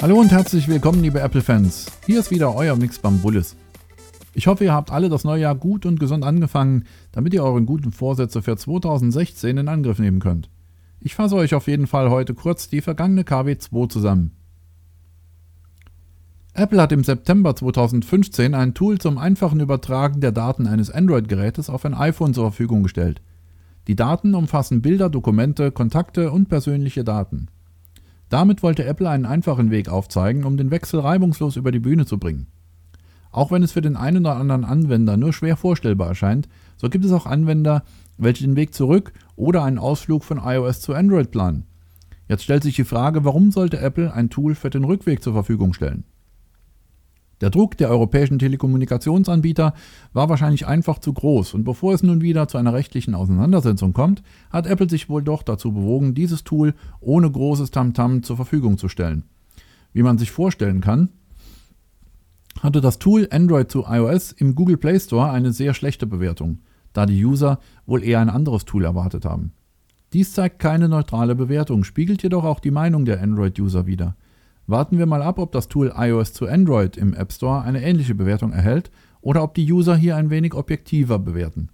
Hallo und herzlich willkommen, liebe Apple-Fans. Hier ist wieder euer Mix Bambulis. Ich hoffe, ihr habt alle das neue Jahr gut und gesund angefangen, damit ihr euren guten Vorsätze für 2016 in Angriff nehmen könnt. Ich fasse euch auf jeden Fall heute kurz die vergangene KW2 zusammen. Apple hat im September 2015 ein Tool zum einfachen Übertragen der Daten eines Android-Gerätes auf ein iPhone zur Verfügung gestellt. Die Daten umfassen Bilder, Dokumente, Kontakte und persönliche Daten. Damit wollte Apple einen einfachen Weg aufzeigen, um den Wechsel reibungslos über die Bühne zu bringen. Auch wenn es für den einen oder anderen Anwender nur schwer vorstellbar erscheint, so gibt es auch Anwender, welche den Weg zurück oder einen Ausflug von iOS zu Android planen. Jetzt stellt sich die Frage, warum sollte Apple ein Tool für den Rückweg zur Verfügung stellen? Der Druck der europäischen Telekommunikationsanbieter war wahrscheinlich einfach zu groß und bevor es nun wieder zu einer rechtlichen Auseinandersetzung kommt, hat Apple sich wohl doch dazu bewogen, dieses Tool ohne großes Tamtam -Tam zur Verfügung zu stellen. Wie man sich vorstellen kann, hatte das Tool Android zu iOS im Google Play Store eine sehr schlechte Bewertung, da die User wohl eher ein anderes Tool erwartet haben. Dies zeigt keine neutrale Bewertung, spiegelt jedoch auch die Meinung der Android-User wider. Warten wir mal ab, ob das Tool iOS zu Android im App Store eine ähnliche Bewertung erhält oder ob die User hier ein wenig objektiver bewerten.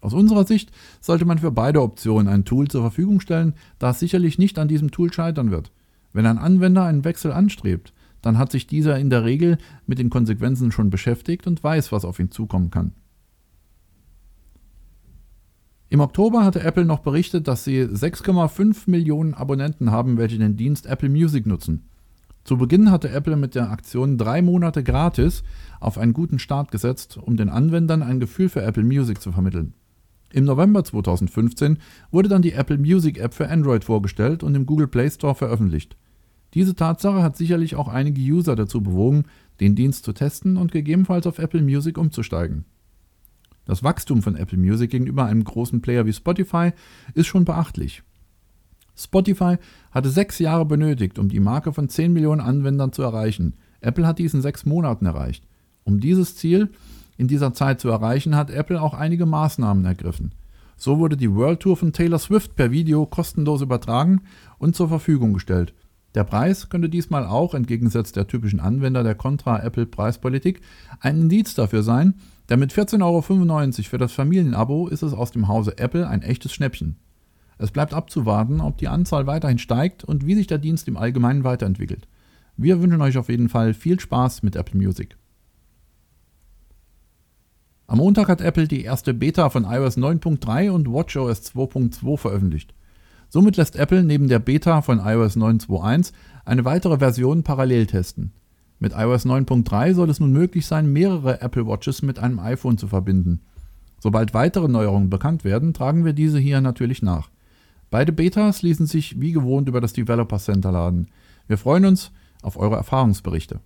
Aus unserer Sicht sollte man für beide Optionen ein Tool zur Verfügung stellen, da es sicherlich nicht an diesem Tool scheitern wird. Wenn ein Anwender einen Wechsel anstrebt, dann hat sich dieser in der Regel mit den Konsequenzen schon beschäftigt und weiß, was auf ihn zukommen kann. Im Oktober hatte Apple noch berichtet, dass sie 6,5 Millionen Abonnenten haben, welche den Dienst Apple Music nutzen. Zu Beginn hatte Apple mit der Aktion drei Monate gratis auf einen guten Start gesetzt, um den Anwendern ein Gefühl für Apple Music zu vermitteln. Im November 2015 wurde dann die Apple Music App für Android vorgestellt und im Google Play Store veröffentlicht. Diese Tatsache hat sicherlich auch einige User dazu bewogen, den Dienst zu testen und gegebenenfalls auf Apple Music umzusteigen. Das Wachstum von Apple Music gegenüber einem großen Player wie Spotify ist schon beachtlich. Spotify hatte sechs Jahre benötigt, um die Marke von 10 Millionen Anwendern zu erreichen. Apple hat dies in sechs Monaten erreicht. Um dieses Ziel in dieser Zeit zu erreichen, hat Apple auch einige Maßnahmen ergriffen. So wurde die World Tour von Taylor Swift per Video kostenlos übertragen und zur Verfügung gestellt. Der Preis könnte diesmal auch, entgegengesetzt der typischen Anwender der Contra-Apple-Preispolitik, ein Indiz dafür sein, denn mit 14,95 Euro für das Familienabo ist es aus dem Hause Apple ein echtes Schnäppchen. Es bleibt abzuwarten, ob die Anzahl weiterhin steigt und wie sich der Dienst im Allgemeinen weiterentwickelt. Wir wünschen euch auf jeden Fall viel Spaß mit Apple Music. Am Montag hat Apple die erste Beta von iOS 9.3 und WatchOS 2.2 veröffentlicht. Somit lässt Apple neben der Beta von iOS 9.2.1 eine weitere Version parallel testen. Mit iOS 9.3 soll es nun möglich sein, mehrere Apple Watches mit einem iPhone zu verbinden. Sobald weitere Neuerungen bekannt werden, tragen wir diese hier natürlich nach. Beide Betas ließen sich wie gewohnt über das Developer Center laden. Wir freuen uns auf eure Erfahrungsberichte.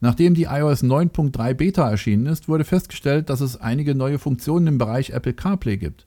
Nachdem die iOS 9.3 Beta erschienen ist, wurde festgestellt, dass es einige neue Funktionen im Bereich Apple CarPlay gibt.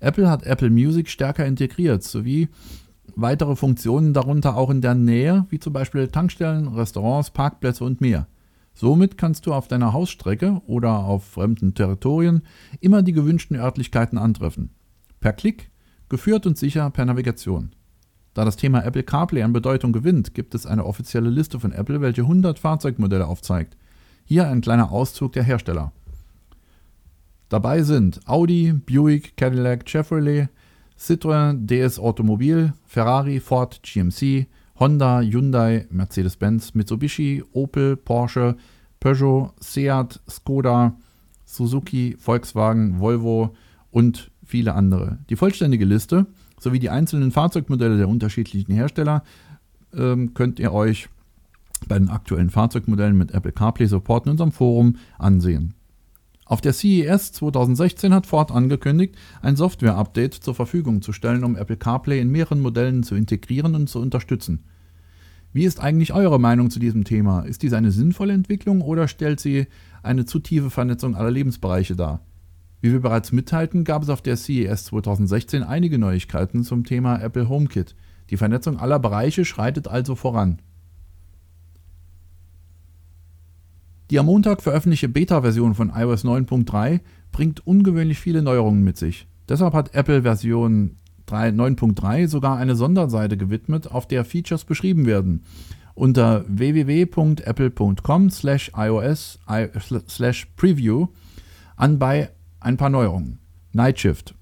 Apple hat Apple Music stärker integriert, sowie weitere Funktionen darunter auch in der Nähe, wie zum Beispiel Tankstellen, Restaurants, Parkplätze und mehr. Somit kannst du auf deiner Hausstrecke oder auf fremden Territorien immer die gewünschten Örtlichkeiten antreffen. Per Klick, geführt und sicher per Navigation. Da das Thema Apple CarPlay an Bedeutung gewinnt, gibt es eine offizielle Liste von Apple, welche 100 Fahrzeugmodelle aufzeigt. Hier ein kleiner Auszug der Hersteller. Dabei sind Audi, Buick, Cadillac, Chevrolet, Citroën, DS Automobil, Ferrari, Ford, GMC, Honda, Hyundai, Mercedes-Benz, Mitsubishi, Opel, Porsche, Peugeot, Seat, Skoda, Suzuki, Volkswagen, Volvo und viele andere. Die vollständige Liste sowie die einzelnen Fahrzeugmodelle der unterschiedlichen Hersteller ähm, könnt ihr euch bei den aktuellen Fahrzeugmodellen mit Apple CarPlay Support in unserem Forum ansehen. Auf der CES 2016 hat Ford angekündigt, ein Software-Update zur Verfügung zu stellen, um Apple CarPlay in mehreren Modellen zu integrieren und zu unterstützen. Wie ist eigentlich eure Meinung zu diesem Thema? Ist dies eine sinnvolle Entwicklung oder stellt sie eine zu tiefe Vernetzung aller Lebensbereiche dar? Wie wir bereits mitteilten, gab es auf der CES 2016 einige Neuigkeiten zum Thema Apple HomeKit. Die Vernetzung aller Bereiche schreitet also voran. Die am Montag veröffentlichte Beta-Version von iOS 9.3 bringt ungewöhnlich viele Neuerungen mit sich. Deshalb hat Apple Version 9.3 sogar eine Sonderseite gewidmet, auf der Features beschrieben werden. Unter www.apple.com slash iOS slash preview anbei ein paar Neuerungen. Night Shift.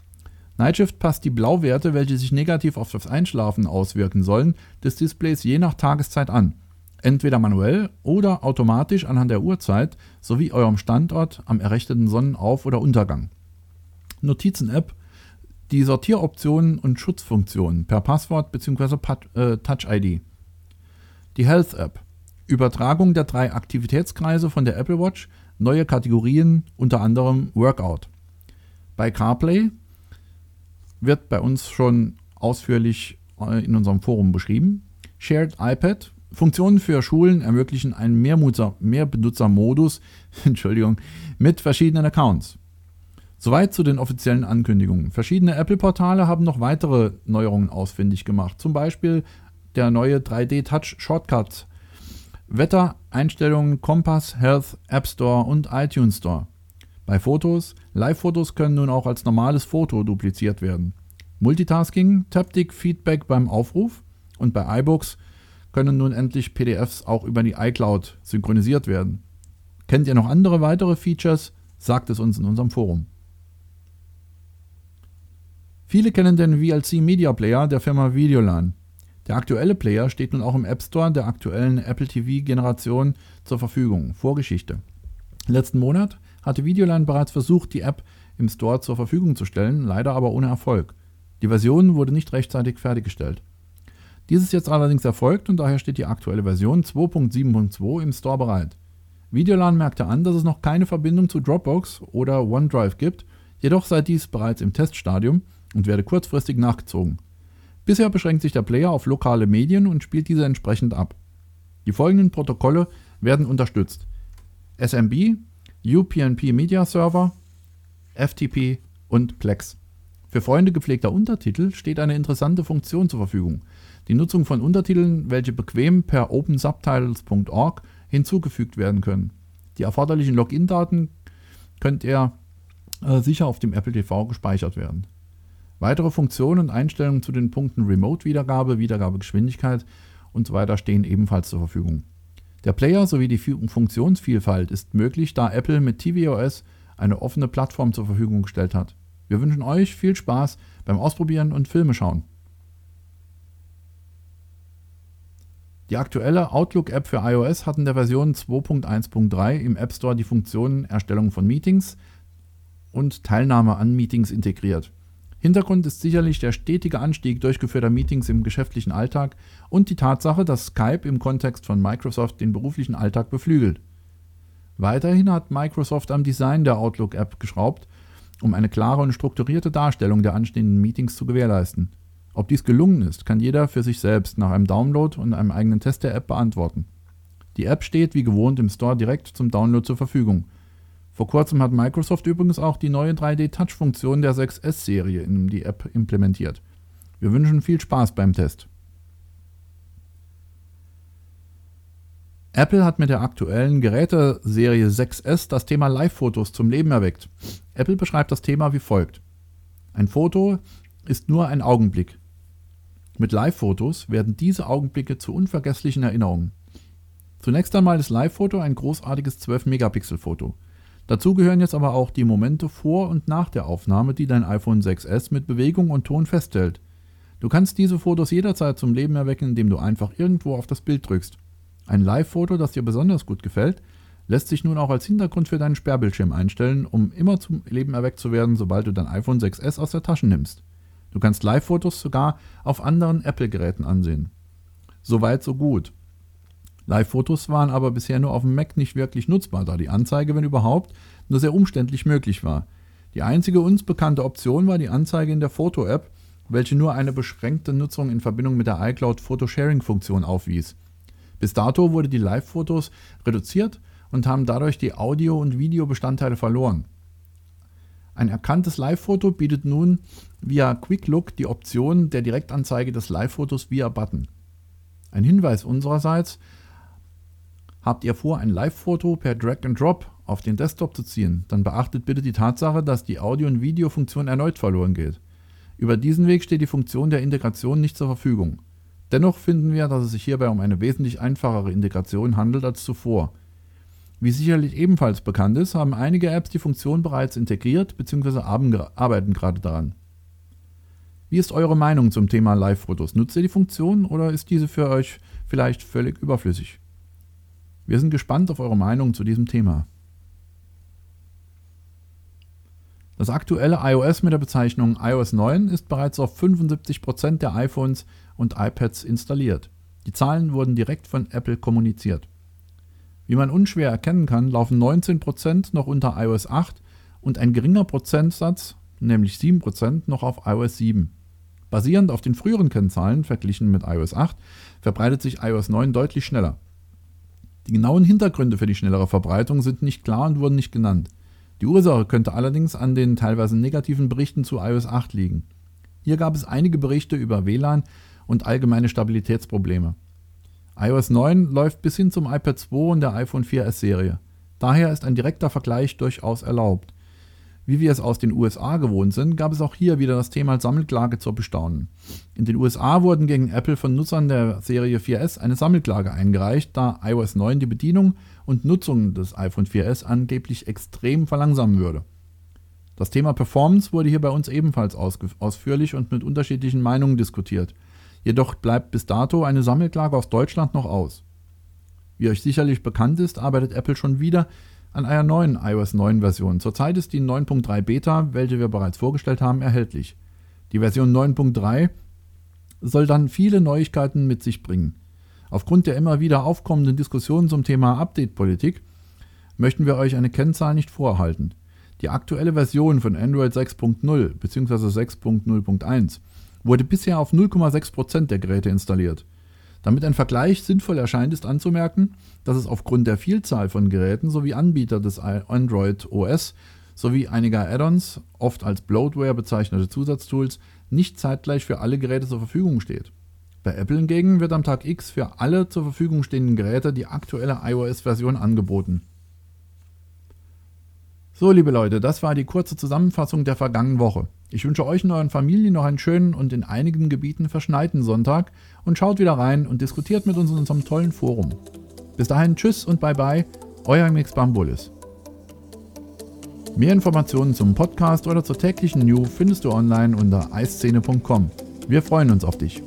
Night Shift passt die Blauwerte, welche sich negativ auf das Einschlafen auswirken sollen, des Displays je nach Tageszeit an. Entweder manuell oder automatisch anhand der Uhrzeit sowie eurem Standort am errechneten Sonnenauf- oder Untergang. Notizen-App die Sortieroptionen und Schutzfunktionen per Passwort bzw. Äh, Touch-ID. Die Health App. Übertragung der drei Aktivitätskreise von der Apple Watch, neue Kategorien, unter anderem Workout. Bei CarPlay wird bei uns schon ausführlich äh, in unserem Forum beschrieben. Shared iPad. Funktionen für Schulen ermöglichen einen Mehrbenutzermodus Entschuldigung, mit verschiedenen Accounts. Soweit zu den offiziellen Ankündigungen. Verschiedene Apple-Portale haben noch weitere Neuerungen ausfindig gemacht. Zum Beispiel der neue 3D Touch Shortcut, Wetter, Einstellungen, Kompass, Health, App Store und iTunes Store. Bei Fotos, Live-Fotos können nun auch als normales Foto dupliziert werden. Multitasking, Taptic Feedback beim Aufruf und bei iBooks können nun endlich PDFs auch über die iCloud synchronisiert werden. Kennt ihr noch andere weitere Features? Sagt es uns in unserem Forum. Viele kennen den VLC Media Player der Firma Videolan. Der aktuelle Player steht nun auch im App Store der aktuellen Apple TV-Generation zur Verfügung. Vorgeschichte. Letzten Monat hatte Videolan bereits versucht, die App im Store zur Verfügung zu stellen, leider aber ohne Erfolg. Die Version wurde nicht rechtzeitig fertiggestellt. Dies ist jetzt allerdings erfolgt und daher steht die aktuelle Version 2.7.2 im Store bereit. Videolan merkte an, dass es noch keine Verbindung zu Dropbox oder OneDrive gibt, jedoch sei dies bereits im Teststadium und werde kurzfristig nachgezogen. Bisher beschränkt sich der Player auf lokale Medien und spielt diese entsprechend ab. Die folgenden Protokolle werden unterstützt: SMB, UPnP Media Server, FTP und Plex. Für Freunde gepflegter Untertitel steht eine interessante Funktion zur Verfügung. Die Nutzung von Untertiteln, welche bequem per opensubtitles.org hinzugefügt werden können. Die erforderlichen Login-Daten könnt ihr äh, sicher auf dem Apple TV gespeichert werden. Weitere Funktionen und Einstellungen zu den Punkten Remote-Wiedergabe, Wiedergabegeschwindigkeit und so weiter stehen ebenfalls zur Verfügung. Der Player sowie die Funktionsvielfalt ist möglich, da Apple mit tvOS eine offene Plattform zur Verfügung gestellt hat. Wir wünschen euch viel Spaß beim Ausprobieren und Filme schauen. Die aktuelle Outlook-App für iOS hat in der Version 2.1.3 im App Store die Funktionen Erstellung von Meetings und Teilnahme an Meetings integriert. Hintergrund ist sicherlich der stetige Anstieg durchgeführter Meetings im geschäftlichen Alltag und die Tatsache, dass Skype im Kontext von Microsoft den beruflichen Alltag beflügelt. Weiterhin hat Microsoft am Design der Outlook-App geschraubt, um eine klare und strukturierte Darstellung der anstehenden Meetings zu gewährleisten. Ob dies gelungen ist, kann jeder für sich selbst nach einem Download und einem eigenen Test der App beantworten. Die App steht wie gewohnt im Store direkt zum Download zur Verfügung vor kurzem hat Microsoft übrigens auch die neue 3D-Touch-Funktion der 6S-Serie in die App implementiert. Wir wünschen viel Spaß beim Test. Apple hat mit der aktuellen Geräteserie 6S das Thema Live-Fotos zum Leben erweckt. Apple beschreibt das Thema wie folgt. Ein Foto ist nur ein Augenblick. Mit Live-Fotos werden diese Augenblicke zu unvergesslichen Erinnerungen. Zunächst einmal ist Live-Foto ein großartiges 12-Megapixel-Foto. Dazu gehören jetzt aber auch die Momente vor und nach der Aufnahme, die dein iPhone 6S mit Bewegung und Ton festhält. Du kannst diese Fotos jederzeit zum Leben erwecken, indem du einfach irgendwo auf das Bild drückst. Ein Live-Foto, das dir besonders gut gefällt, lässt sich nun auch als Hintergrund für deinen Sperrbildschirm einstellen, um immer zum Leben erweckt zu werden, sobald du dein iPhone 6S aus der Tasche nimmst. Du kannst Live-Fotos sogar auf anderen Apple-Geräten ansehen. Soweit, so gut. Live-Fotos waren aber bisher nur auf dem Mac nicht wirklich nutzbar, da die Anzeige, wenn überhaupt, nur sehr umständlich möglich war. Die einzige uns bekannte Option war die Anzeige in der Foto-App, welche nur eine beschränkte Nutzung in Verbindung mit der iCloud Photo-Sharing-Funktion aufwies. Bis dato wurde die Live-Fotos reduziert und haben dadurch die Audio- und Videobestandteile verloren. Ein erkanntes Live-Foto bietet nun via Quick Look die Option der Direktanzeige des Live-Fotos via Button. Ein Hinweis unsererseits, Habt ihr vor, ein Live-Foto per Drag and Drop auf den Desktop zu ziehen, dann beachtet bitte die Tatsache, dass die Audio- und Videofunktion erneut verloren geht. Über diesen Weg steht die Funktion der Integration nicht zur Verfügung. Dennoch finden wir, dass es sich hierbei um eine wesentlich einfachere Integration handelt als zuvor. Wie sicherlich ebenfalls bekannt ist, haben einige Apps die Funktion bereits integriert bzw. arbeiten gerade daran. Wie ist eure Meinung zum Thema Live-Fotos? Nutzt ihr die Funktion oder ist diese für euch vielleicht völlig überflüssig? Wir sind gespannt auf eure Meinung zu diesem Thema. Das aktuelle iOS mit der Bezeichnung iOS 9 ist bereits auf 75% der iPhones und iPads installiert. Die Zahlen wurden direkt von Apple kommuniziert. Wie man unschwer erkennen kann, laufen 19% noch unter iOS 8 und ein geringer Prozentsatz, nämlich 7%, noch auf iOS 7. Basierend auf den früheren Kennzahlen verglichen mit iOS 8 verbreitet sich iOS 9 deutlich schneller. Die genauen Hintergründe für die schnellere Verbreitung sind nicht klar und wurden nicht genannt. Die Ursache könnte allerdings an den teilweise negativen Berichten zu iOS 8 liegen. Hier gab es einige Berichte über WLAN und allgemeine Stabilitätsprobleme. iOS 9 läuft bis hin zum iPad 2 und der iPhone 4S Serie. Daher ist ein direkter Vergleich durchaus erlaubt. Wie wir es aus den USA gewohnt sind, gab es auch hier wieder das Thema Sammelklage zu bestaunen. In den USA wurden gegen Apple von Nutzern der Serie 4S eine Sammelklage eingereicht, da iOS 9 die Bedienung und Nutzung des iPhone 4S angeblich extrem verlangsamen würde. Das Thema Performance wurde hier bei uns ebenfalls ausführlich und mit unterschiedlichen Meinungen diskutiert. Jedoch bleibt bis dato eine Sammelklage aus Deutschland noch aus. Wie euch sicherlich bekannt ist, arbeitet Apple schon wieder an einer neuen iOS 9 Version. Zurzeit ist die 9.3 Beta, welche wir bereits vorgestellt haben, erhältlich. Die Version 9.3 soll dann viele Neuigkeiten mit sich bringen. Aufgrund der immer wieder aufkommenden Diskussionen zum Thema Update-Politik möchten wir euch eine Kennzahl nicht vorhalten. Die aktuelle Version von Android 6.0 bzw. 6.0.1 wurde bisher auf 0,6% der Geräte installiert. Damit ein Vergleich sinnvoll erscheint, ist anzumerken, dass es aufgrund der Vielzahl von Geräten sowie Anbieter des Android OS sowie einiger Add-ons, oft als Bloatware bezeichnete Zusatztools, nicht zeitgleich für alle Geräte zur Verfügung steht. Bei Apple hingegen wird am Tag X für alle zur Verfügung stehenden Geräte die aktuelle iOS-Version angeboten. So, liebe Leute, das war die kurze Zusammenfassung der vergangenen Woche. Ich wünsche euch und euren Familien noch einen schönen und in einigen Gebieten verschneiten Sonntag und schaut wieder rein und diskutiert mit uns in unserem tollen Forum. Bis dahin, tschüss und bye bye, euer Mix Bambulis. Mehr Informationen zum Podcast oder zur täglichen News findest du online unter eiszene.com. Wir freuen uns auf dich.